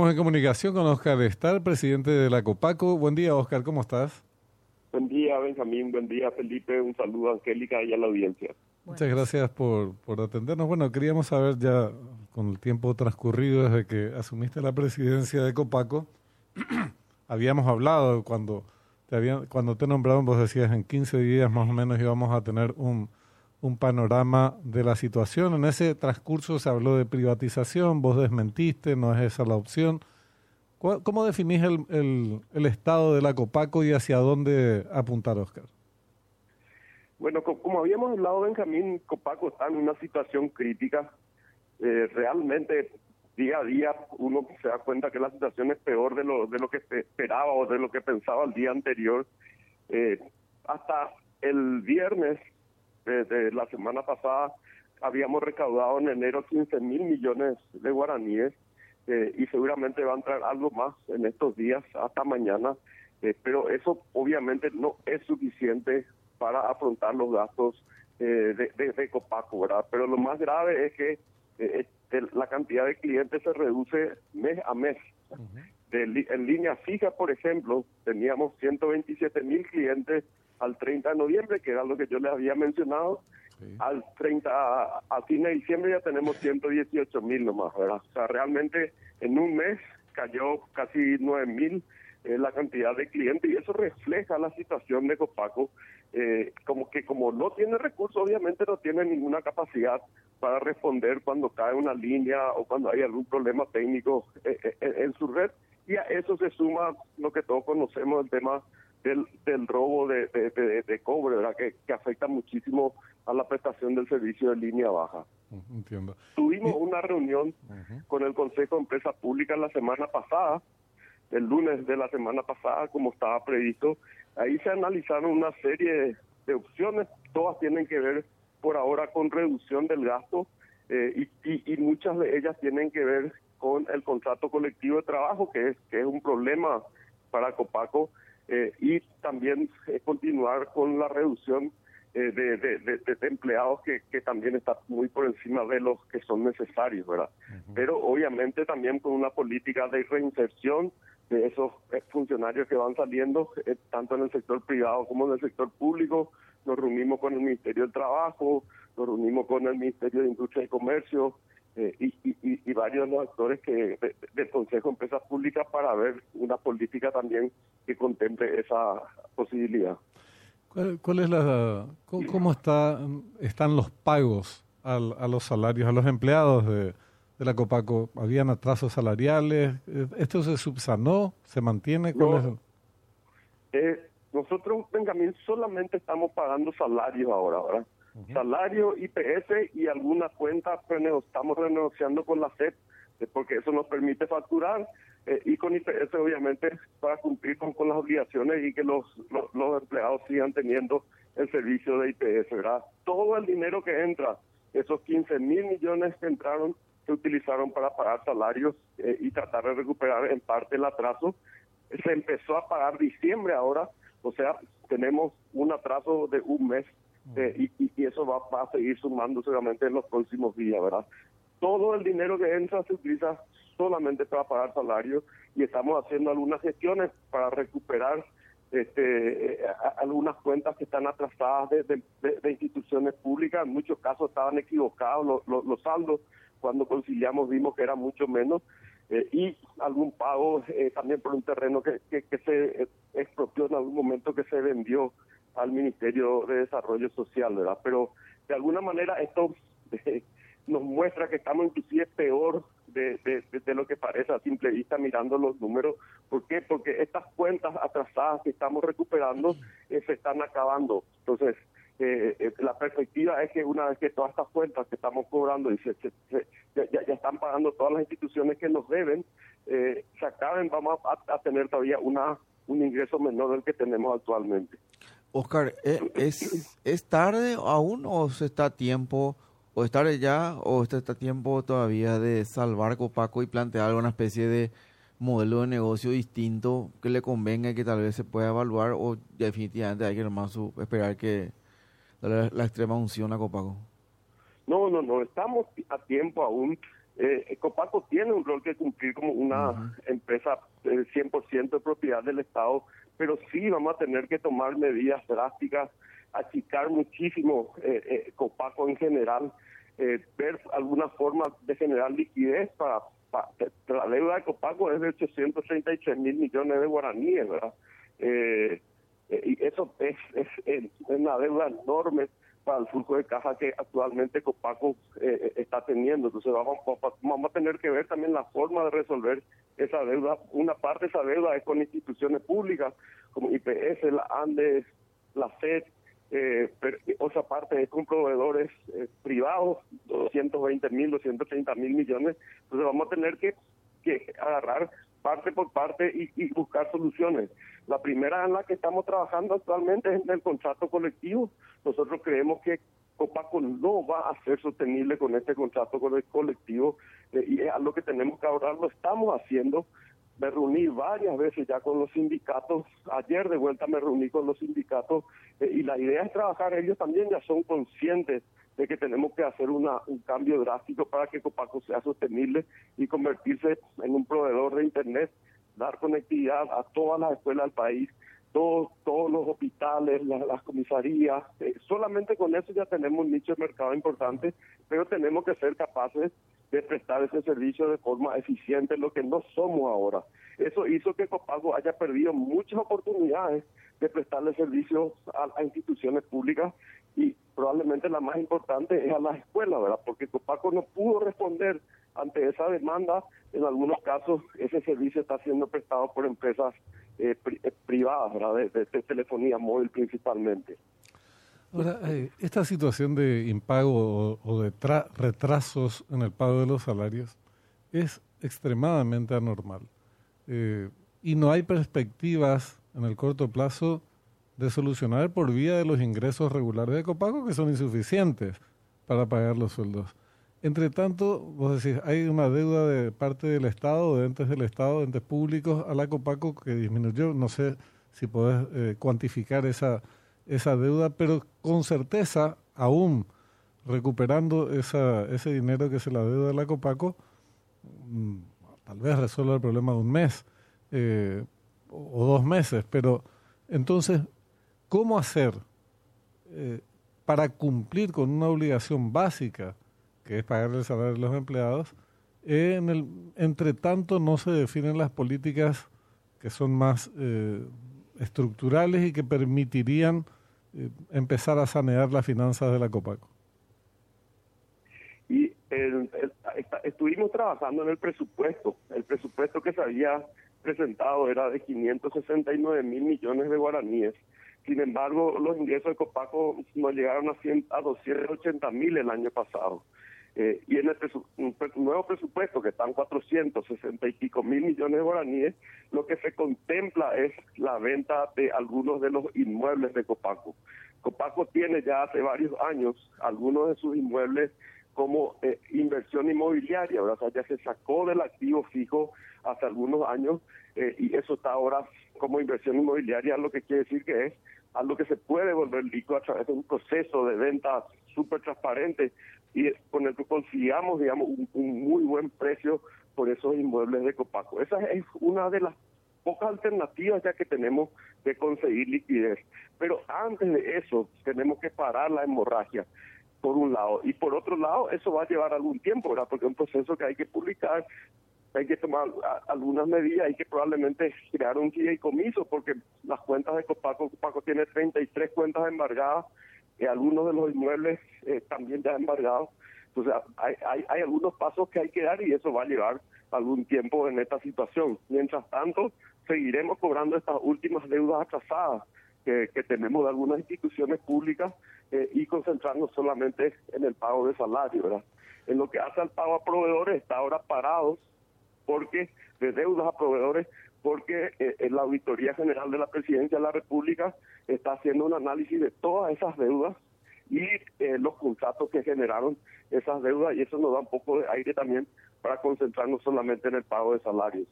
Estamos en comunicación con Oscar Estar, presidente de la Copaco. Buen día, Oscar, ¿cómo estás? Buen día, Benjamín. Buen día, Felipe. Un saludo a Angélica y a la audiencia. Muchas gracias por, por atendernos. Bueno, queríamos saber ya, con el tiempo transcurrido desde que asumiste la presidencia de Copaco, habíamos hablado cuando te, habían, cuando te nombraron, vos decías en 15 días más o menos íbamos a tener un, un panorama de la situación. En ese transcurso se habló de privatización, vos desmentiste, no es esa la opción. ¿Cómo definís el, el, el estado de la Copaco y hacia dónde apuntar, Oscar? Bueno, como habíamos hablado, Benjamín, Copaco está en una situación crítica. Eh, realmente, día a día, uno se da cuenta que la situación es peor de lo, de lo que se esperaba o de lo que pensaba el día anterior. Eh, hasta el viernes de, la semana pasada habíamos recaudado en enero 15 mil millones de guaraníes eh, y seguramente va a entrar algo más en estos días hasta mañana, eh, pero eso obviamente no es suficiente para afrontar los gastos eh, de, de, Copaco, ¿verdad? Pero lo más grave es que la cantidad de clientes se reduce mes a mes. en línea fija, por ejemplo, teníamos 127 mil clientes al 30 de noviembre, que era lo que yo les había mencionado. Al 30, a, fin de diciembre ya tenemos 118 mil nomás, ¿verdad? O sea, realmente en un mes cayó casi 9 mil eh, la cantidad de clientes y eso refleja la situación de Copaco, eh, como que como no tiene recursos, obviamente no tiene ninguna capacidad para responder cuando cae una línea o cuando hay algún problema técnico eh, en su red y a eso se suma lo que todos conocemos, el tema del, del robo de, de, cobre, ¿verdad? Que, que, afecta muchísimo a la prestación del servicio de línea baja. Entiendo. Tuvimos una reunión con el Consejo de Empresas Públicas la semana pasada, el lunes de la semana pasada, como estaba previsto. Ahí se analizaron una serie de, opciones, todas tienen que ver por ahora con reducción del gasto eh, y, y, muchas de ellas tienen que ver con el contrato colectivo de trabajo, que es, que es un problema para Copaco eh, y también eh, continuar con la reducción eh, de, de, empleados que, que también está muy por encima de los que son necesarios, ¿verdad? Pero obviamente también con una política de reinserción de esos funcionarios que van saliendo, tanto en el sector privado como en el sector público. Nos reunimos con el Ministerio del Trabajo, nos reunimos con el Ministerio de Industria y Comercio, eh, y, y, y, varios de los actores que del Consejo de Empresas Públicas para ver una política también que contemple esa posibilidad. ¿Cuál, es la cómo, está están los pagos al, a los salarios a los empleados de, de la Copaco? ¿Habían atrasos salariales? ¿Esto se subsanó? ¿Se mantiene? No, eh, nosotros, Benjamín, solamente estamos pagando salarios ahora, ¿verdad? Salario, IPS y alguna cuenta pues, estamos renegociando con la SEP eh, porque eso nos permite facturar eh, y con IPS obviamente para cumplir con, las obligaciones y que los, los, empleados sigan teniendo el servicio de IPS, ¿verdad? Todo el dinero que entra, esos 15 mil millones que entraron, se utilizaron para pagar salarios eh, y tratar de recuperar en parte el atraso. Se empezó a pagar diciembre ahora, o sea, tenemos un atraso de un mes eh, y, eso va, a seguir sumando seguramente en los próximos días, ¿verdad? Todo el dinero que entra se utiliza solamente para pagar salarios y estamos haciendo algunas gestiones para recuperar este, eh, algunas cuentas que están atrasadas de, instituciones públicas. En muchos casos estaban equivocados los, saldos. Cuando conciliamos vimos que era mucho menos. Eh, y algún pago también por un terreno que, que, que se expropió en algún momento que se vendió al Ministerio de Desarrollo Social, ¿verdad? Pero de alguna manera esto eh, nos muestra que estamos inclusive peor de, de, lo que parece a simple vista mirando los números. ¿Por qué? Porque estas cuentas atrasadas que estamos recuperando eh, se están acabando. Entonces, eh, la perspectiva es que una vez que todas estas cuentas que estamos cobrando y se, ya, ya, están pagando todas las instituciones que nos deben, se acaben, vamos a, a tener todavía una un ingreso menor del que tenemos actualmente. Oscar, ¿e-, ¿es, ¿es tarde aún o se está a tiempo, o es tarde ya, o está a tiempo todavía de salvar Copaco y plantear alguna especie de modelo de negocio distinto que le convenga y que tal vez se pueda evaluar, o definitivamente hay que nomás esperar que la, extrema unción a Copaco? No, no, no, estamos a tiempo aún. Eh, Copaco tiene un rol que cumplir como una empresa 100% de propiedad del Estado, pero sí vamos a tener que tomar medidas drásticas, achicar muchísimo eh, eh, Copaco en general, eh, ver alguna forma de generar liquidez para, la deuda de Copaco es de 833 mil millones de guaraníes, ¿verdad? Eh, y eso es, es, es, una deuda enorme para el flujo de caja que actualmente Copaco eh, está teniendo. Entonces vamos, vamos a tener que ver también la forma de resolver esa deuda. Una parte de esa deuda es con instituciones públicas como IPS, la ANDES, la FED, eh, otra parte es con proveedores eh, privados, 220 mil, 230 mil millones. Entonces vamos a tener que, que agarrar parte por parte y, buscar soluciones. La primera en la que estamos trabajando actualmente es en el contrato colectivo. Nosotros creemos que Copaco no va a ser sostenible con este contrato colectivo eh, y es algo que tenemos que ahorrar, lo estamos haciendo. Me reuní varias veces ya con los sindicatos, ayer de vuelta me reuní con los sindicatos eh, y la idea es trabajar, ellos también ya son conscientes de que tenemos que hacer una, un cambio drástico para que Copaco sea sostenible y convertirse en un proveedor de Internet, dar conectividad a todas las escuelas del país, todos, todos los hospitales, las comisarías. Eh, solamente con eso ya tenemos un nicho de mercado importante, pero tenemos que ser capaces de prestar ese servicio de forma eficiente, lo que no somos ahora. Eso hizo que Copago haya perdido muchas oportunidades de prestarle servicios a, instituciones públicas y probablemente la más importante es a las escuelas, ¿verdad? Porque Copaco no pudo responder ante esa demanda. En algunos casos ese servicio está siendo prestado por empresas eh, eh, privadas, ¿verdad? De, telefonía móvil principalmente. Ahora, eh, esta situación de impago o, de retrasos en el pago de los salarios es extremadamente anormal. y no hay perspectivas en el corto plazo de solucionar por vía de los ingresos regulares de Copaco que son insuficientes para pagar los sueldos. Entre tanto, vos decís, hay una deuda de parte del Estado, de entes del Estado, de entes públicos a la Copaco que disminuyó. No sé si podés eh, cuantificar esa, esa deuda, pero con certeza, aún recuperando esa, ese dinero que se la deuda a la Copaco, mm, tal vez resuelva el problema de un mes. Eh, o dos meses, pero entonces, ¿cómo hacer eh, para cumplir con una obligación básica, que es pagar el salario de los empleados? en el, entre tanto, no se definen las políticas que son más eh, estructurales y que permitirían eh, empezar a sanear las finanzas de la Copaco. Y estuvimos trabajando en el presupuesto, el presupuesto que se había presentado era de 569 mil millones de guaraníes. Sin embargo, los ingresos de Copaco no llegaron a, 100, a 280 mil el año pasado. Eh, y en el nuevo presupuesto, que están 460 y pico mil millones de guaraníes, lo que se contempla es la venta de algunos de los inmuebles de Copaco. Copaco tiene ya hace varios años algunos de sus inmuebles como eh, inversión inmobiliaria, sea, ya se sacó del activo fijo hace algunos años eh, y eso está ahora como inversión inmobiliaria, lo que quiere decir que es algo que se puede volver líquido a través de un proceso de venta súper transparente y con el que consigamos, digamos, un, muy buen precio por esos inmuebles de Copaco. Esa es una de las pocas alternativas ya que tenemos de conseguir liquidez. Pero antes de eso, tenemos que parar la hemorragia por un lado. Y por otro lado, eso va a llevar algún tiempo, ¿verdad? Porque es un proceso que hay que publicar, hay que tomar algunas medidas, hay que probablemente crear un comiso porque las cuentas de Copaco, Copaco tiene 33 cuentas embargadas, y algunos de los inmuebles eh, también ya embargados. Entonces, hay, hay, hay algunos pasos que hay que dar y eso va a llevar algún tiempo en esta situación. Mientras tanto, seguiremos cobrando estas últimas deudas atrasadas que, que tenemos de algunas instituciones públicas eh, y concentrarnos solamente en el pago de salario, ¿verdad? En lo que hace al pago a proveedores, está ahora parados porque de deudas a proveedores porque eh, la Auditoría General de la Presidencia de la República está haciendo un análisis de todas esas deudas y eh, los contratos que generaron esas deudas y eso nos da un poco de aire también para concentrarnos solamente en el pago de salarios.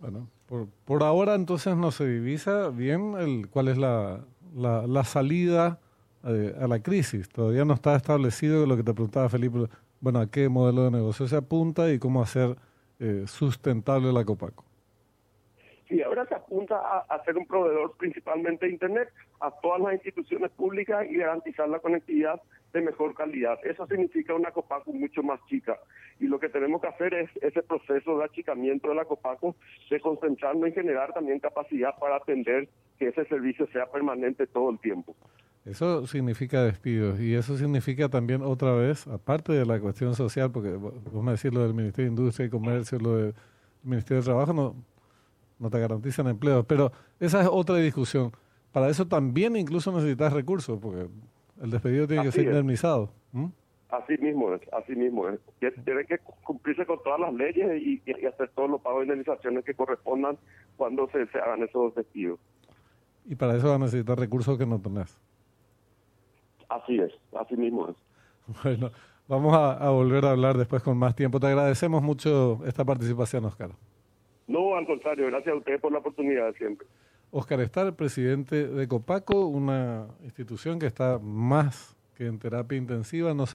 Bueno, por, por ahora entonces no se divisa bien el, cuál es la, la, salida eh, a la crisis. Todavía no está establecido lo que te preguntaba Felipe, bueno, a qué modelo de negocio se apunta y cómo hacer eh, sustentable la Copaco. Sí, ahora se apunta a, ser un proveedor principalmente de Internet a todas las instituciones públicas y garantizar la conectividad de mejor calidad. Eso significa una Copaco mucho más chica. Y lo que tenemos que hacer es ese proceso de achicamiento de la Copaco, de concentrarnos en generar también capacidad para atender que ese servicio sea permanente todo el tiempo. Eso significa despidos y eso significa también otra vez, aparte de la cuestión social, porque vamos a decir lo del Ministerio de Industria y Comercio, lo del Ministerio de Trabajo, no, no te garantizan empleos, pero esa es otra discusión. Para eso también incluso necesitas recursos, porque el despedido tiene que ser indemnizado. Así mismo es, así mismo es. Tiene que cumplirse con todas las leyes y, hacer todos los pagos de indemnizaciones que correspondan cuando se, se hagan esos despidos. Y para eso va a necesitar recursos que no tenés. Así es, así mismo es. Bueno, vamos a, volver a hablar después con más tiempo. Te agradecemos mucho esta participación, Oscar. No, al contrario, gracias a ustedes por la oportunidad siempre. Oscar Estar, presidente de Copaco, una institución que está más que en terapia intensiva.